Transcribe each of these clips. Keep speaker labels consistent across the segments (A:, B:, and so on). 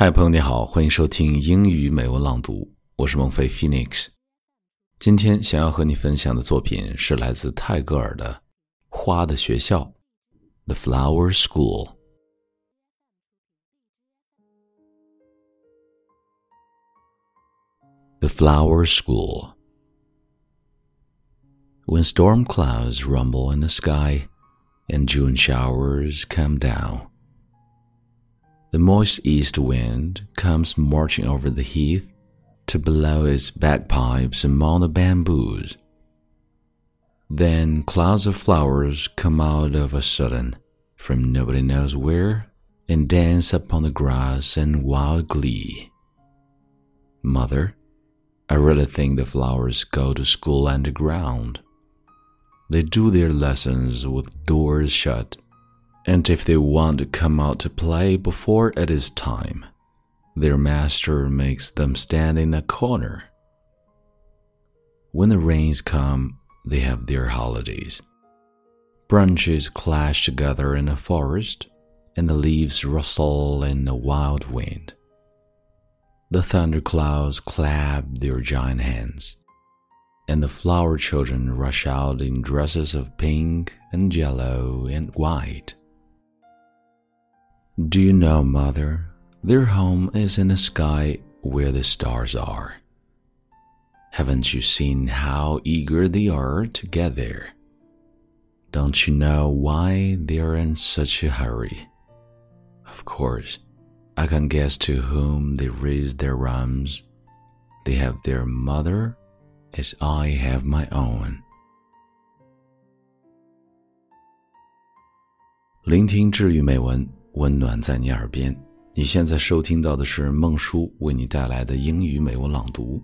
A: 嗨，朋友你好，欢迎收听英语美文朗读，我是孟飞 Phoenix。今天想要和你分享的作品是来自泰戈尔的《花的学校》（The Flower School）。The Flower School. When storm clouds rumble in the sky and June showers come down, the moist east wind comes marching over the heath to blow its bagpipes among the bamboos. Then clouds of flowers come out of a sudden from nobody knows where and dance upon the grass in wild glee. Mother, I really think the flowers go to school underground. They do their lessons with doors shut, and if they want to come out to play before it is time, their master makes them stand in a corner. When the rains come, they have their holidays. Branches clash together in a forest, and the leaves rustle in the wild wind. The thunderclouds clap their giant hands, and the flower children rush out in dresses of pink and yellow and white. Do you know, Mother, their home is in a sky where the stars are. Haven't you seen how eager they are to get there? Don't you know why they are in such a hurry? Of course I can guess to whom they raise their arms. They have their mother, as I have my own. 聆听治愈美文， 温暖在你耳边。你现在收听到的是孟叔为你带来的英语美文朗读。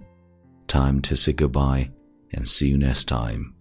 A: Time to say goodbye and see you next time.